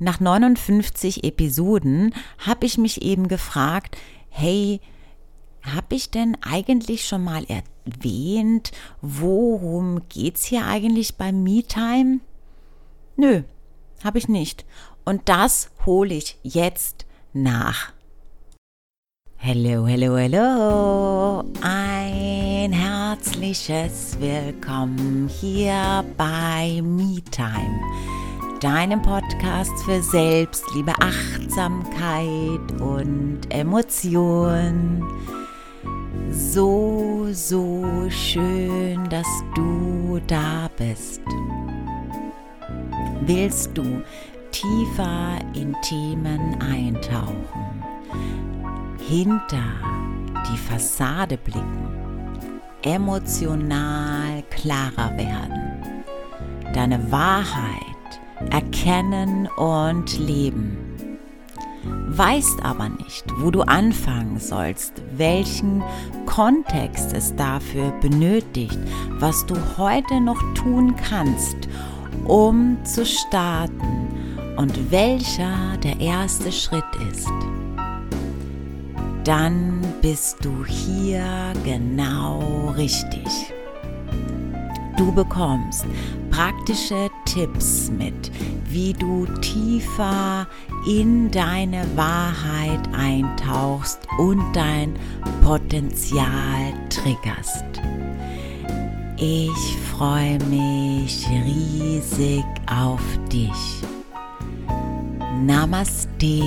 nach 59 Episoden habe ich mich eben gefragt, hey, habe ich denn eigentlich schon mal erwähnt, worum geht's hier eigentlich beim Me-Time? Nö, habe ich nicht. Und das hole ich jetzt nach. Hallo, hallo, hallo. Ein herzliches Willkommen hier bei MeTime, deinem Podcast für Selbstliebe, Achtsamkeit und Emotion. So, so schön, dass du da bist. Willst du tiefer in Themen eintauchen, hinter die Fassade blicken, emotional klarer werden, deine Wahrheit erkennen und leben. Weißt aber nicht, wo du anfangen sollst, welchen Kontext es dafür benötigt, was du heute noch tun kannst, um zu starten und welcher der erste Schritt ist, dann bist du hier genau richtig. Du bekommst praktische Tipps mit, wie du tiefer in deine Wahrheit eintauchst und dein Potenzial triggerst. Ich freue mich riesig auf dich. Namaste.